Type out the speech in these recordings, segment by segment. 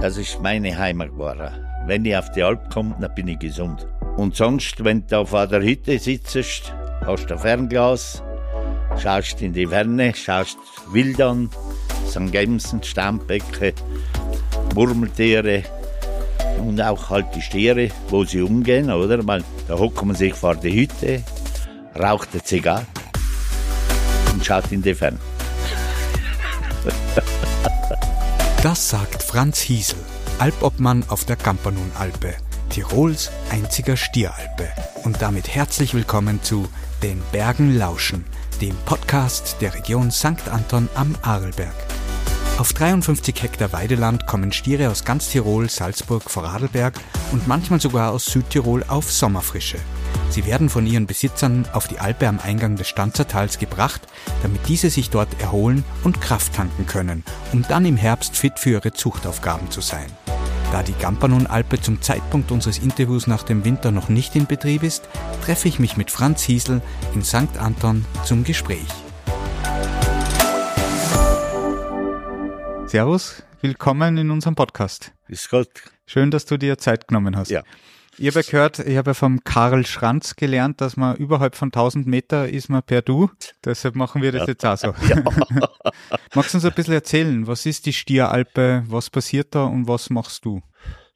Das ist meine Heimat geworden. Wenn ich auf die Alp komme, dann bin ich gesund. Und sonst, wenn du auf der Hütte sitzt, hast du ein Fernglas, schaust in die Ferne, schaust wild an, St. Gemsen, Stammbecken, Murmeltiere und auch halt die Stiere, wo sie umgehen, oder? Weil da hockt man sich vor die Hütte, raucht eine Zigarre und schaut in die Ferne. Das sagt Franz Hiesel, Alpobmann auf der Campanun-Alpe, Tirols einziger Stieralpe. Und damit herzlich willkommen zu Den Bergen lauschen, dem Podcast der Region St. Anton am Arlberg. Auf 53 Hektar Weideland kommen Stiere aus ganz Tirol, Salzburg, Vorarlberg und manchmal sogar aus Südtirol auf Sommerfrische. Sie werden von ihren Besitzern auf die Alpe am Eingang des Stanzertals gebracht, damit diese sich dort erholen und Kraft tanken können, um dann im Herbst fit für ihre Zuchtaufgaben zu sein. Da die Gampanon-Alpe zum Zeitpunkt unseres Interviews nach dem Winter noch nicht in Betrieb ist, treffe ich mich mit Franz Hiesel in St. Anton zum Gespräch. Servus, willkommen in unserem Podcast. Ist Gott. Schön, dass du dir Zeit genommen hast. Ja. Ich habe gehört, ich habe vom Karl Schranz gelernt, dass man überhalb von 1000 Meter ist man per Du. Deshalb machen wir das jetzt auch so. Ja. Magst du uns ein bisschen erzählen, was ist die Stieralpe, was passiert da und was machst du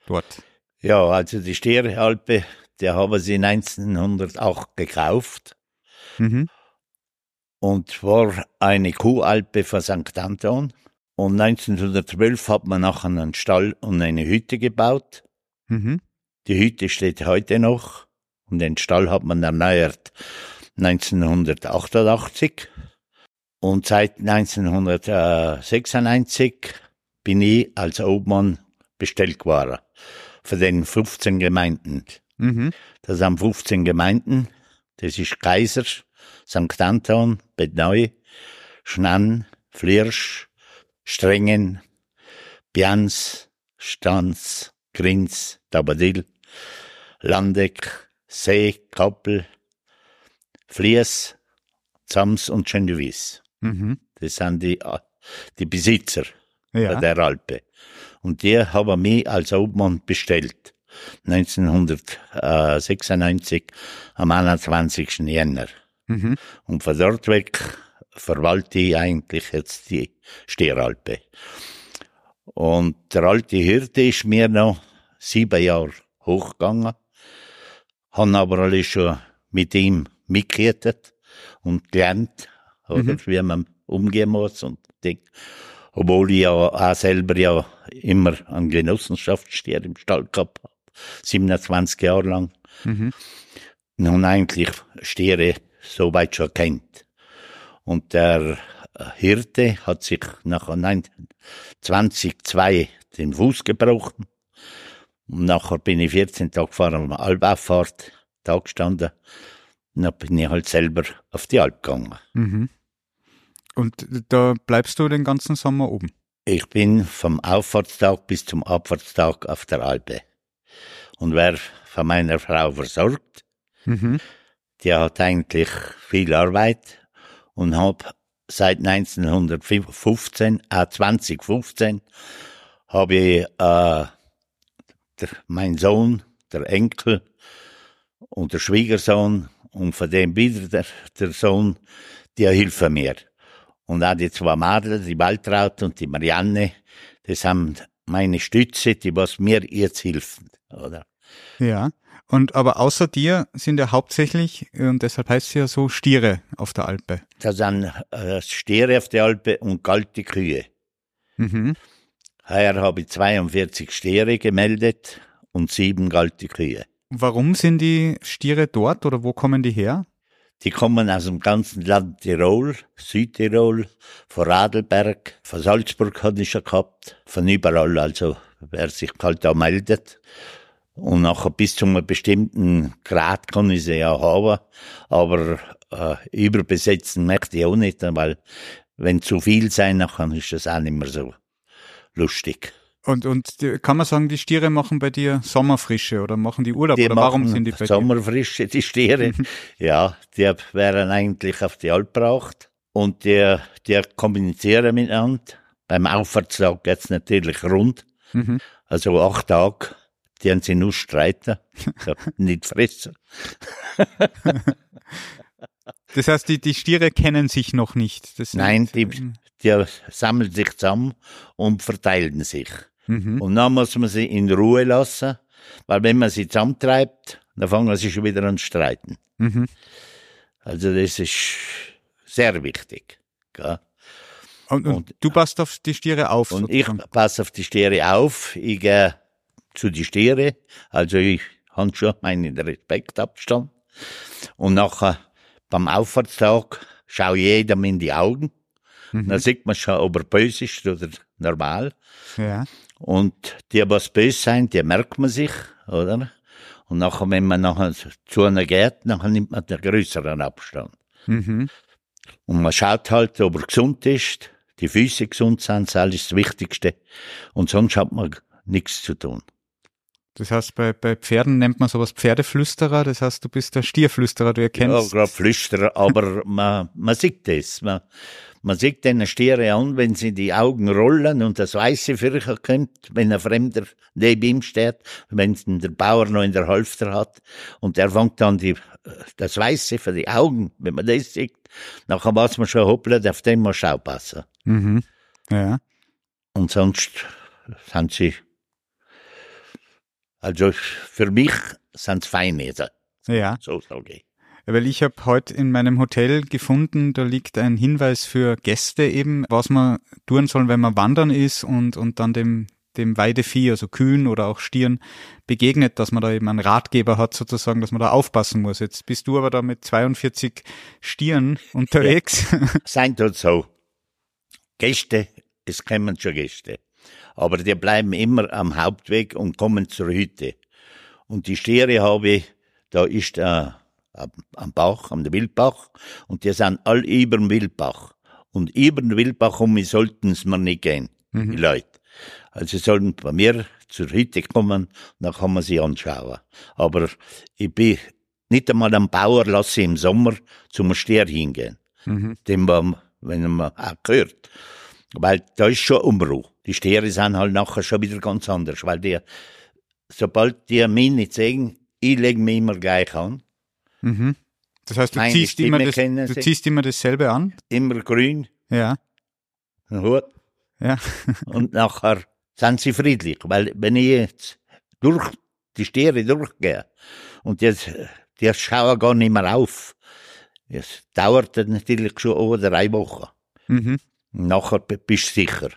dort? Ja, also die Stieralpe, der haben sie 1908 gekauft. Mhm. Und war eine Kuhalpe von St. Anton. Und 1912 hat man nachher einen Stall und eine Hütte gebaut. Mhm. Die Hütte steht heute noch und den Stall hat man erneuert 1988. Und seit 1996 bin ich als Obmann bestellt geworden für den 15 Gemeinden. Mhm. Das sind 15 Gemeinden. Das ist Kaiser, St. Anton, Bedneu, Schnann, Flirsch, Strengen, Bians, Stanz, Grins, Tabadil, Landeck, See, Kappel, Flies, Zams und Genevieve. Mhm. Das sind die, äh, die Besitzer ja. der Alpe. Und die haben mich als Obmann bestellt. 1996 am 21. Jänner. Mhm. Und von dort weg verwalte ich eigentlich jetzt die Stieralpe. Und der alte Hirte ist mir noch sieben Jahre hochgegangen, haben aber alle schon mit ihm mitgekehrt und gelernt, oder, mhm. wie man umgehen muss und Ding. Obwohl ich ja auch selber ja immer einen Genossenschaftsstier im Stall gehabt habe, 27 Jahre lang. Mhm. Und eigentlich Stiere so weit schon kennt. Und der Hirte hat sich nach 2002 den Fuß gebrochen und nachher bin ich 14 Tage gefahren am Albauffahrt, da gestanden. Und dann bin ich halt selber auf die Alp gegangen. Mhm. Und da bleibst du den ganzen Sommer oben? Ich bin vom Auffahrtstag bis zum Abfahrtstag auf der Alpe. Und wer von meiner Frau versorgt, mhm. die hat eigentlich viel Arbeit und hab seit 1915, äh 2015, habe ich äh, der, mein Sohn, der Enkel und der Schwiegersohn und von dem wieder der, der Sohn, die helfen mir. Und auch die zwei Mädels, die Waltraud und die Marianne, das haben meine Stütze, die was mir jetzt helfen, oder? Ja. Und aber außer dir sind ja hauptsächlich, und deshalb heißt es ja so, Stiere auf der Alpe. Das sind äh, Stiere auf der Alpe und kalte Kühe. Mhm. Heuer habe ich 42 Stiere gemeldet und sieben kalte Kühe. Warum sind die Stiere dort oder wo kommen die her? Die kommen aus dem ganzen Land Tirol, Südtirol, von Radlberg, von Salzburg hatte ich schon gehabt, von überall, also wer sich halt da meldet. Und nachher bis zu einem bestimmten Grad kann ich sie ja haben, aber äh, überbesetzen möchte ich auch nicht, weil wenn zu viel sein, dann ist das auch nicht mehr so lustig. Und, und kann man sagen, die Stiere machen bei dir Sommerfrische oder machen die Urlaub? Die oder warum sind die bei Sommerfrische, die Stiere. ja, die werden eigentlich auf die Alp gebracht und die, die kommunizieren miteinander. Beim Auffahrtstag geht's natürlich rund. Mhm. Also acht Tage, die haben sie nur streiten, nicht fressen. das heißt, die, die Stiere kennen sich noch nicht. Das Nein, die, die sammeln sich zusammen und verteilen sich. Mhm. Und dann muss man sie in Ruhe lassen, weil wenn man sie zusammentreibt, dann fangen sie schon wieder an zu streiten. Mhm. Also das ist sehr wichtig. Gell? Und, und, und, du passt auf die Stiere auf? Und sozusagen. ich passe auf die Stiere auf. Ich gehe zu die Stiere. Also ich habe schon meinen Respektabstand. Und nachher beim Auffahrtstag schaue jedem in die Augen. Mhm. Dann sieht man schon, ob er böse ist oder normal. Ja. Und die, was böse sind, die merkt man sich, oder? Und nachher, wenn man nachher zu einer geht, nachher nimmt man den größeren Abstand. Mhm. Und man schaut halt, ob er gesund ist, die Füße gesund sind, das ist alles das Wichtigste. Und sonst hat man nichts zu tun. Das heißt, bei, bei Pferden nennt man sowas Pferdeflüsterer, das heißt, du bist der Stierflüsterer, du erkennst. Ja, gerade Flüsterer, aber man, man sieht das. Man, man sieht den Stiere an, wenn sie die Augen rollen und das Weiße für sich kommt, wenn ein Fremder neben ihm steht, wenn der Bauer noch in der Hälfte hat und der fängt dann die, das Weiße für die Augen, wenn man das sieht, nachher weiß man schon, hoppla, auf den muss auch passen. Mhm. Ja. Und sonst sind sie, also für mich sind es feine, ja. so sage ich. Weil ich habe heute in meinem Hotel gefunden, da liegt ein Hinweis für Gäste eben, was man tun soll, wenn man wandern ist und, und dann dem, dem Weidevieh, also Kühen oder auch Stieren, begegnet, dass man da eben einen Ratgeber hat sozusagen, dass man da aufpassen muss. Jetzt bist du aber da mit 42 Stieren unterwegs. Ja, sein tut so. Gäste, es kommen schon Gäste. Aber die bleiben immer am Hauptweg und kommen zur Hütte. Und die Stiere habe ich, da ist äh, am Bach, am Wildbach, und die sind all über dem Wildbach. Und über den Wildbach um mich sollten's mir nicht gehen, mhm. die Leute. Also sie sollten bei mir zur Hütte kommen, dann kann man sie anschauen. Aber ich bin nicht einmal am Bauer lasse ich im Sommer zum Stier hingehen. Mhm. Dem, wenn man auch gehört. Weil da ist schon Umbruch. Die Stiere sind halt nachher schon wieder ganz anders, weil die, sobald die mich nicht sehen, ich lege mich immer gleich an. Mhm. Das heißt, du, ziehst immer, das, du ziehst immer dasselbe an? Immer grün. Ja. Ein Hut. Ja. und nachher sind sie friedlich, weil wenn ich jetzt durch die Stiere durchgehe und jetzt, die schauen gar nicht mehr auf. Es dauert natürlich schon über drei Wochen. Mhm. Nachher bist du sicher.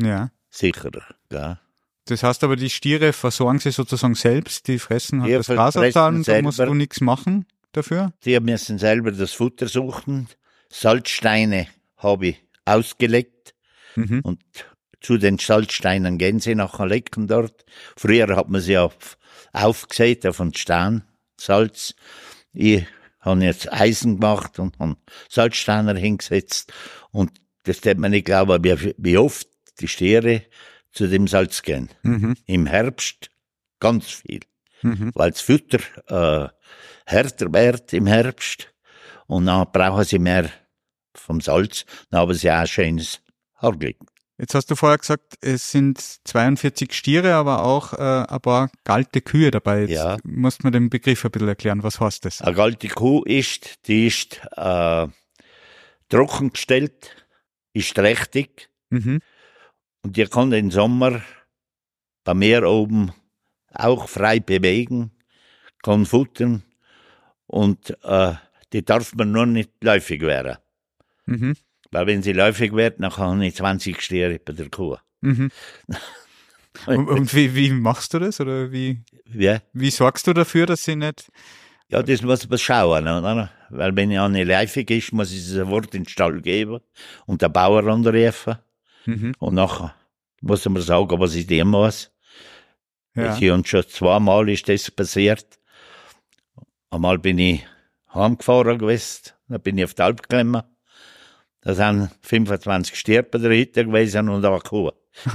Ja. Sicherer, gell? Das heißt aber, die Stiere versorgen sie sozusagen selbst, die fressen halt das Grasabfall und da musst du nichts machen dafür? Die müssen selber das Futter suchen. Salzsteine habe ich ausgelegt mhm. und zu den Salzsteinen gehen sie nachher lecken dort. Früher hat man sie auf, aufgesät auf den Stein, Salz. Ich habe jetzt Eisen gemacht und habe Salzsteiner hingesetzt und das hätte man nicht glauben, wie, wie oft die Stiere zu dem Salz gehen. Mhm. Im Herbst ganz viel, mhm. weil das Futter äh, härter wird im Herbst und dann brauchen sie mehr vom Salz, dann haben sie auch ein schönes Haarglück. Jetzt hast du vorher gesagt, es sind 42 Stiere, aber auch äh, ein paar galte Kühe dabei. Jetzt ja. musst du mir den Begriff ein bisschen erklären. Was heißt das? Eine galte Kuh ist, die ist äh, trockengestellt, ist trächtig, mhm. Und die kann den Sommer bei mir oben auch frei bewegen, kann futtern und äh, die darf man nur nicht läufig werden. Mhm. Weil wenn sie läufig wird, dann kann ich 20 Stiere bei der Kuh. Mhm. und, und wie, wie, machst du das? Oder wie, ja. wie sorgst du dafür, dass sie nicht. Ja, das muss man schauen, oder? Weil wenn eine läufig ist, muss ich das Wort in den Stall geben und der Bauer anrufen. Mhm. Und nachher muss man sagen, was ich dem muss. Ja. Und schon zweimal ist das passiert. Einmal bin ich heimgefahren gewesen, dann bin ich auf die Alp gekommen. Da sind 25 Stirben dahinter gewesen und eine Kuh.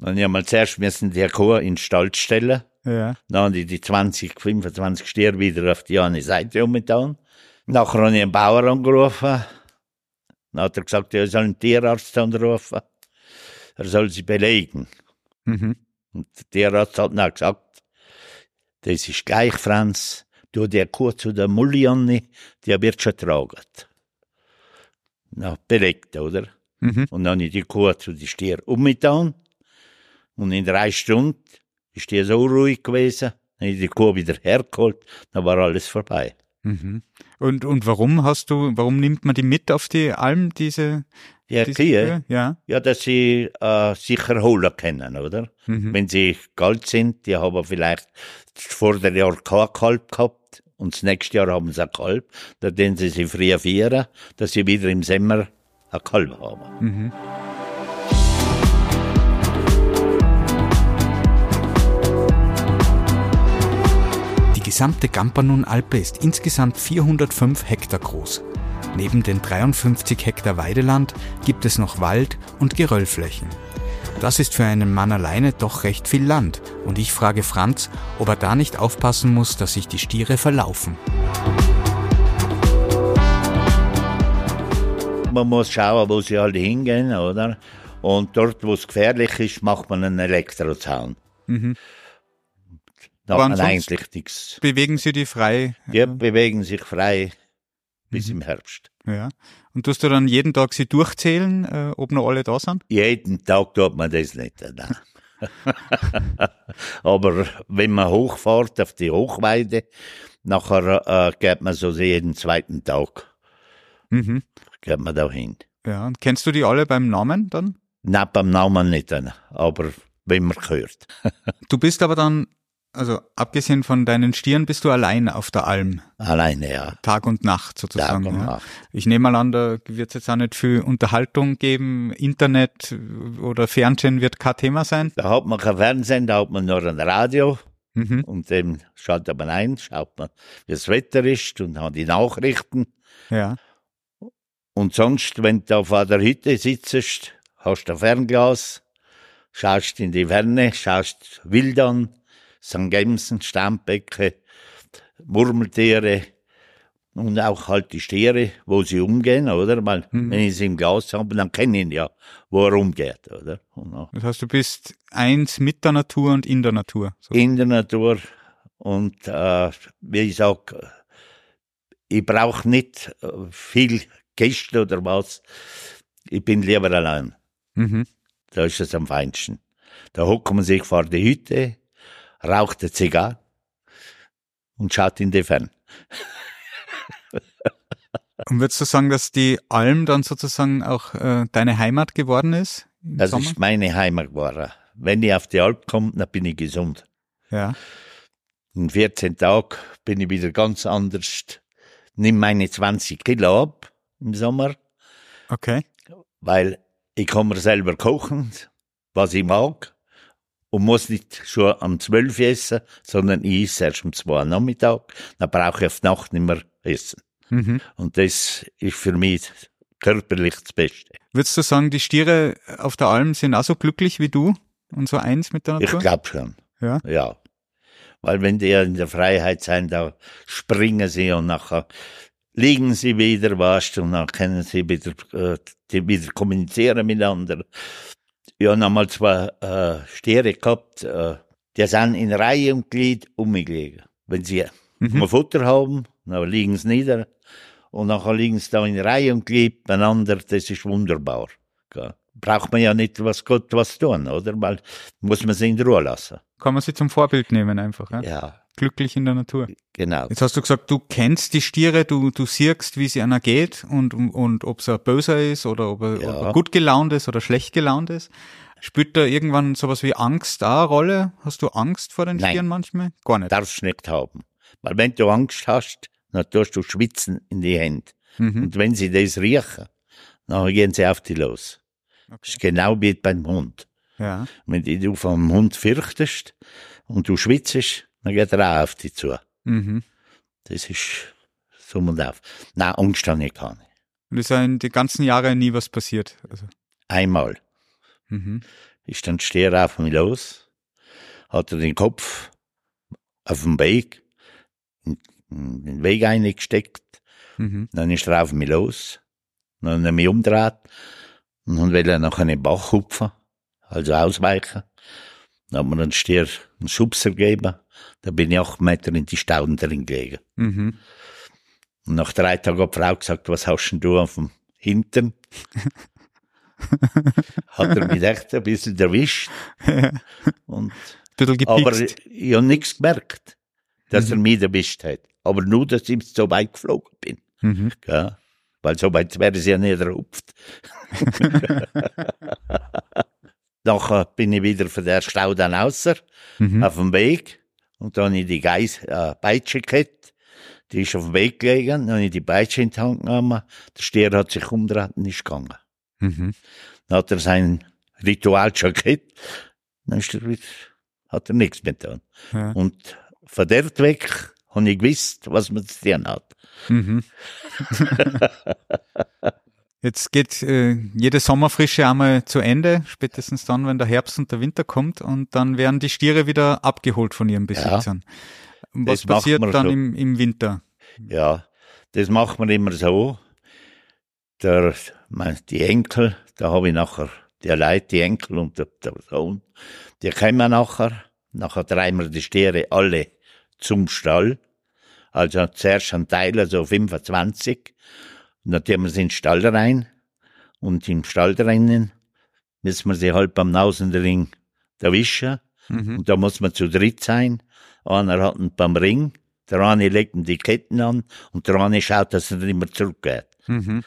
dann haben wir zuerst müssen die Kuh in den Stall stellen. Ja. Dann haben die die 20, 25 Stier wieder auf die eine Seite umgetan. Nachher habe ich einen Bauer angerufen. Dann hat er gesagt, er soll einen Tierarzt anrufen. Er soll sie belegen. Mhm. Und der Tierarzt hat dann gesagt, das ist gleich, Franz, du der Kuh zu der Mullianne, die wird schon tragen. Na, belegt, oder? Mhm. Und dann habe ich die Kuh zu den Stier umgetan. Und in drei Stunden ist die so ruhig gewesen. Dann habe ich die Kuh wieder hergeholt. Dann war alles vorbei. Mhm. Und, und warum hast du, warum nimmt man die mit auf die Alm, diese, ja, diese Kühe? Ja. ja, dass sie äh, sich erholen können, oder? Mhm. Wenn sie kalt sind, die haben vielleicht vor der Jahr kein Kalb gehabt und das nächste Jahr haben sie ein Kalb, dann den sie sie früher vieren, dass sie wieder im Sommer ein Kalb haben. Mhm. Gesamte Gampanun-Alpe ist insgesamt 405 Hektar groß. Neben den 53 Hektar Weideland gibt es noch Wald und Geröllflächen. Das ist für einen Mann alleine doch recht viel Land und ich frage Franz, ob er da nicht aufpassen muss, dass sich die Stiere verlaufen. Man muss schauen, wo sie alle hingehen, oder? Und dort, wo es gefährlich ist, macht man einen Elektrozaun. Mhm. Hat man eigentlich nichts. Bewegen sie die frei? Ja, bewegen sich frei bis mhm. im Herbst. Ja. Und tust du dann jeden Tag sie durchzählen, äh, ob noch alle da sind? Jeden Tag tut man das nicht. Aber wenn man hochfährt auf die Hochweide, nachher äh, geht man so jeden zweiten Tag. Mhm. Geht man da hin. Ja, und kennst du die alle beim Namen dann? Nein, beim Namen nicht, aber wenn man hört. du bist aber dann also abgesehen von deinen Stieren bist du allein auf der Alm. Alleine, ja. Tag und Nacht sozusagen. Tag und ja. Nacht. Ich nehme mal an, da wird es jetzt auch nicht viel Unterhaltung geben. Internet oder Fernsehen wird kein Thema sein. Da hat man kein Fernsehen, da hat man nur ein Radio. Mhm. Und dem schaltet man ein, schaut man, wie das Wetter ist und hat die Nachrichten. Ja. Und sonst, wenn du auf der Hütte sitzt, hast du ein Fernglas, schaust in die Ferne, schaust wild an St. Gemsen, Stammbecke, Murmeltiere und auch halt die Stiere, wo sie umgehen, oder? Weil, mhm. wenn ich sie im Glas habe, dann kenne ich ihn ja, wo er umgeht, oder? das heißt, du bist eins mit der Natur und in der Natur. So. In der Natur und, äh, wie ich sage, ich brauche nicht äh, viel Gäste oder was. Ich bin lieber allein. Mhm. Da ist es am feinsten. Da hockt man sich vor die Hütte, raucht eine Zigarre und schaut in die Ferne. und würdest du sagen, dass die Alm dann sozusagen auch äh, deine Heimat geworden ist? Das Sommer? ist meine Heimat geworden. Wenn ich auf die Alp komme, dann bin ich gesund. Ja. In 14 Tagen bin ich wieder ganz anders. Nimm meine 20 Kilo ab im Sommer. Okay. Weil ich kann mir selber kochen, was ich mag und muss nicht schon am 12 essen, sondern ich esse erst um 2 am Nachmittag. Dann brauche ich auf die Nacht nicht mehr essen. Mhm. Und das ist für mich körperlich das Beste. Würdest du sagen, die Stiere auf der Alm sind auch so glücklich wie du und so eins mit der Natur? Ich glaube schon. Ja. Ja. Weil wenn die in der Freiheit sind, da springen sie und nachher liegen sie wieder, weißt und dann können sie wieder, äh, die wieder kommunizieren miteinander. Ja, noch mal zwei äh, Stiere gehabt, äh, die sind in Reihe und Glied umgelegen. Wenn sie mhm. mal Futter haben, dann liegen sie nieder und nachher liegen sie da in Reihe und Glied beieinander, das ist wunderbar. Gell. Braucht man ja nicht was Gott was tun, oder? Weil muss man sie in Ruhe lassen. Kann man sie zum Vorbild nehmen einfach, ja? Ja, glücklich in der Natur. Genau. Jetzt hast du gesagt, du kennst die Stiere, du, du siehst, wie sie einer geht und, und ob er böser ist oder ob er, ja. ob er gut gelaunt ist oder schlecht gelaunt ist. Spielt da irgendwann sowas wie Angst da eine Rolle? Hast du Angst vor den Nein, Stieren manchmal? Gar nicht. Darfst nicht haben. Weil wenn du Angst hast, dann tust du schwitzen in die Hände. Mhm. Und wenn sie das riechen, dann gehen sie auf die los. Okay. Das ist genau wie beim Hund. Ja. Wenn du vom Hund fürchtest und du schwitzt, dann geht er auch auf dich zu. Mhm. Das ist so und auf. Nein, Angst habe ich keine. Und ist ja in den ganzen Jahren nie was passiert? Also. Einmal. Mhm. Ich stand stehe auf mich los, hatte den Kopf auf dem Weg, in den Weg eingesteckt, mhm. dann ist er auf mich los, dann hat er mich umgedreht und dann will er nach einem Bach hupfen, also ausweichen. Dann hat mir ein Stier einen Schubser gegeben. Da bin ich acht Meter in die Stauden drin gelegen. Mhm. Und nach drei Tagen hat die Frau gesagt, was hast denn du auf dem Hintern? hat er mich echt ein bisschen erwischt. Und, Bisschen aber ich habe nichts gemerkt, dass Mhm. er mich erwischt hat. Aber nur, dass ich so weit geflogen bin. Mhm. Gell? Weil so weit wäre sie ja nicht erhupft. Nachher bin ich wieder von der Stau dann außer, Mhm. auf dem Weg. Und dann habe ich die Geis, äh, Peitsche gehabt. Die ist auf dem Weg gelegen. Dann habe ich die Peitsche in die Hand genommen. Der Stier hat sich umgedreht und ist gegangen. Mhm. Dann hat er sein Ritual schon gehabt. Dann ist er wieder, hat er nichts mehr getan. Ja. Und von dort weg habe ich gewusst, was man zu tun hat. Mhm. Jetzt geht äh, jede Sommerfrische einmal zu Ende, spätestens dann, wenn der Herbst und der Winter kommt und dann werden die Stiere wieder abgeholt von ihren Besitzern. Und Was passiert dann so. im, im Winter? Ja, das macht man immer so. Der, mein, die Enkel, da habe ich nachher die Leute, die Enkel und der, der Sohn, die kommen nachher. Nachher treiben wir die Stiere alle zum Stall. Also zuerst ein Teil, also 25. Und dann tun wir sie in den Stall rein. Und im Stall drinnen müssen wir sie halt beim Nausenring erwischen. Mhm. Und da muss man zu dritt sein. Einer hat ihn beim Ring, der eine legt ihm die Ketten an und der eine schaut, dass er nicht mehr zurückgeht. Mhm.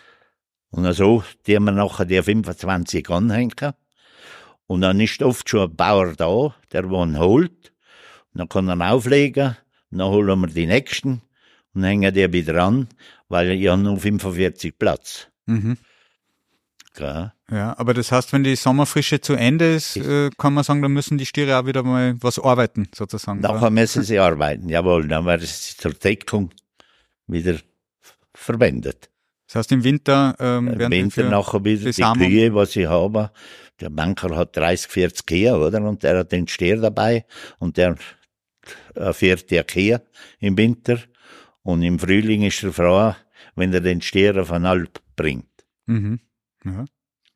Und so, die haben wir nachher die 25 anhängen. Und dann ist oft schon ein Bauer da, der ihn holt. Und dann kann er ihn auflegen. Und dann holen wir die nächsten und hängen die wieder an, weil ich habe nur 45 Platz. Mhm. Gell? Ja, aber das heißt, wenn die Sommerfrische zu Ende ist, äh, kann man sagen, dann müssen die Stiere auch wieder mal was arbeiten, sozusagen. Nachher müssen sie arbeiten, jawohl, dann werden sie zur Deckung wieder verwendet. Das heißt, im Winter ähm, werden Winter nachher wieder die. Kühe, was ich habe. Der Banker hat 30, 40 Kühe, oder? Und der hat den Stier dabei und der äh, fährt die Kühe im Winter. Und im Frühling ist er froh, wenn er den Stier auf eine Alp bringt. Mhm. Ja.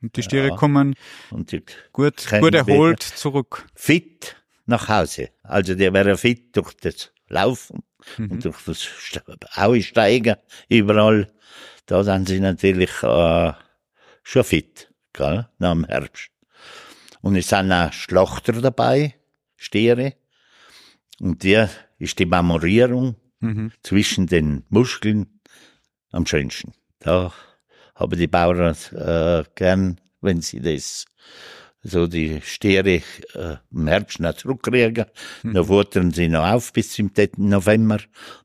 Und die Stiere Ja. kommen Und die gut, gut erholt zurück. fit nach Hause. Also die wären fit durch das Laufen Mhm. und durch das Aue steigen, überall. Da sind sie natürlich äh, schon fit, gell, nach dem Herbst. Und es sind auch Schlachter dabei, Stiere. Und die ist die Marmorierung Mhm. zwischen den Muskeln am schönsten. Da haben die Bauern äh, gern, wenn sie das so die Stiere äh, im Herbst noch zurückkriegen. Dann futtern sie noch auf bis zum 3. November.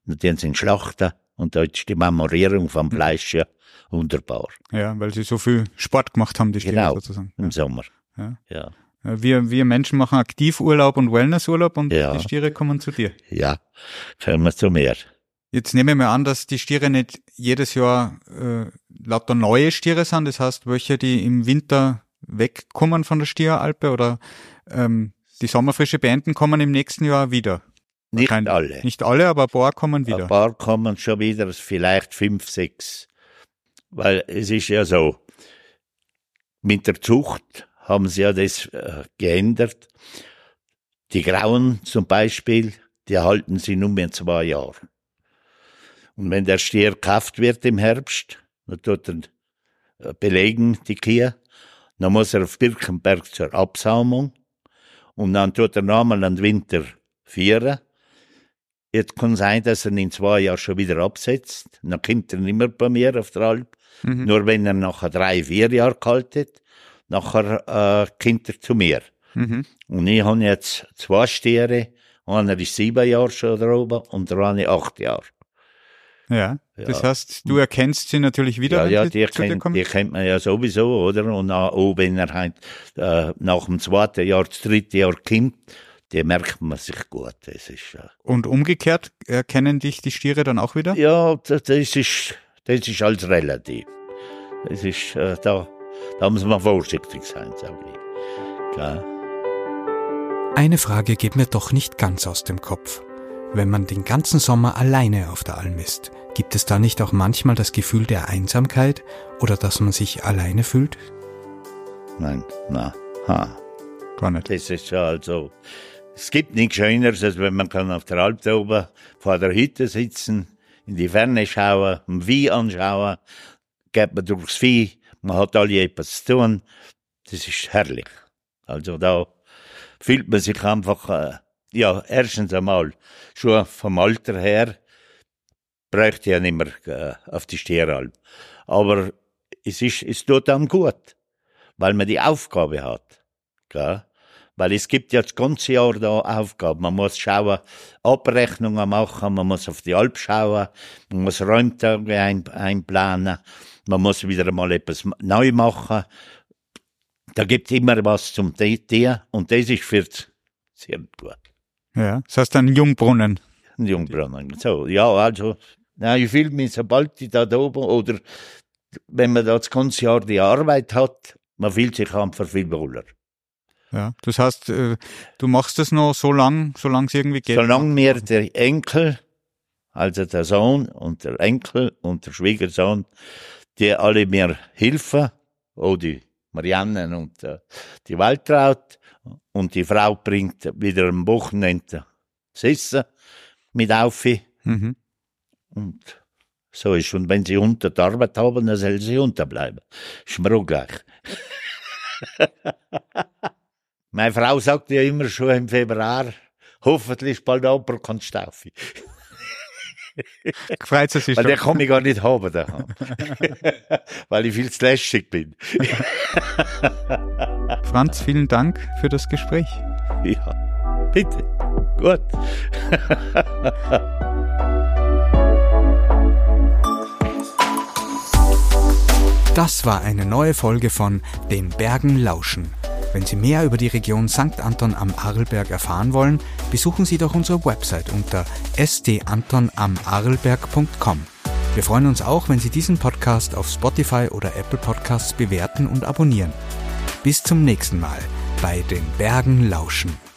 Und dann tun sie ihn schlachten. Und da ist die Marmorierung vom Fleisch ja wunderbar. Ja, weil sie so viel Sport gemacht haben, die Stiere Genau, sozusagen. im Sommer. Ja. Ja. Wir, wir Menschen machen Aktivurlaub und Wellnessurlaub und Ja. die Stiere kommen zu dir. Ja, kommen wir zu mehr. Jetzt nehme ich mal an, dass die Stiere nicht jedes Jahr äh, lauter neue Stiere sind. Das heißt, welche, die im Winter wegkommen von der Stieralpe oder ähm, die Sommerfrische beenden, kommen im nächsten Jahr wieder. Nicht Wahrscheinlich- alle. Nicht alle, aber ein paar kommen wieder. Ein paar kommen schon wieder, vielleicht fünf, sechs. Weil es ist ja so, mit der Zucht haben sie ja das äh, geändert. Die Grauen zum Beispiel, die halten sie nur mehr zwei Jahre. Und wenn der Stier gekauft wird im Herbst, dann tut er äh, belegen, die Kühe, dann muss er auf Birkenberg zur Absaumung und dann tut er nochmal den Winter vieren. Jetzt kann sein, dass er ihn in zwei Jahren schon wieder absetzt. Dann kommt er nicht mehr bei mir auf der Alp. Mhm. Nur wenn er nachher drei, vier Jahre gehalten, nachher äh, kommt er zu mir. Mhm. Und ich habe jetzt zwei Stiere. Einer ist sieben Jahre schon da oben und der andere acht Jahre. Ja. Das Ja. heißt, du erkennst sie natürlich wieder, Ja, ja, die kennt, die kennt man ja sowieso, oder? Und auch, auch wenn er halt, äh, nach dem zweiten Jahr, das dritte Jahr kommt, die merkt man sich gut. Das ist, äh, Und umgekehrt erkennen dich die Stiere dann auch wieder? Ja, das, das ist, das ist alles relativ. Das ist, äh, da, da muss man vorsichtig sein, sage ich. Gell? Eine Frage geht mir doch nicht ganz aus dem Kopf. Wenn man den ganzen Sommer alleine auf der Alm ist, gibt es da nicht auch manchmal das Gefühl der Einsamkeit oder dass man sich alleine fühlt? Nein, na, ha, Gar nicht. Das ist ja also, es gibt nichts Schöneres, als wenn man kann auf der Alp da oben vor der Hütte sitzen, in die Ferne schauen, ein Vieh anschauen, geht man durchs Vieh, man hat alle etwas zu tun. Das ist herrlich. Also da fühlt man sich einfach, äh, ja, erstens einmal, schon vom Alter her, bräuchte ich ja nicht mehr äh, auf die Stieralp. Aber es, ist, es tut dann gut, weil man die Aufgabe hat. Gell? Weil es gibt ja das ganze Jahr da Aufgaben. Man muss schauen, Abrechnungen machen, man muss auf die Alp schauen, man muss Räumtage ein, einplanen, man muss wieder einmal etwas neu machen. Da gibt es immer was zum Tier und das ist für sehr gut. Ja, das heißt ein Jungbrunnen. Ein Jungbrunnen. So, ja, also, na, ich fühle mich, sobald ich da oben oder wenn man da das ganze Jahr die Arbeit hat, man fühlt sich einfach viel wohler. Ja, das heißt, äh, du machst das noch so lang, solange es irgendwie geht? Solange mir der Enkel, also der Sohn und der Enkel und der Schwiegersohn, die alle mir helfen, oh, die Marianne und äh, die Waltraud, und die Frau bringt wieder am Wochenende das Essen mit auf. Mhm. Und so ist. Und wenn sie unter der Arbeit haben, dann soll sie unterbleiben. Ist mir auch gleich. Meine Frau sagt ja immer schon im Februar, hoffentlich bald jemand kann Staufi. Gefreut sich Weil den kann ich gar nicht haben daheim. Weil ich viel zu lästig bin. Franz, vielen Dank für das Gespräch. Ja, bitte. Gut. Das war eine neue Folge von Den Bergen lauschen. Wenn Sie mehr über die Region St. Anton am Arlberg erfahren wollen, besuchen Sie doch unsere Website unter sdantonamarlberg.com. Wir freuen uns auch, wenn Sie diesen Podcast auf Spotify oder Apple Podcasts bewerten und abonnieren. Bis zum nächsten Mal bei den Bergen lauschen.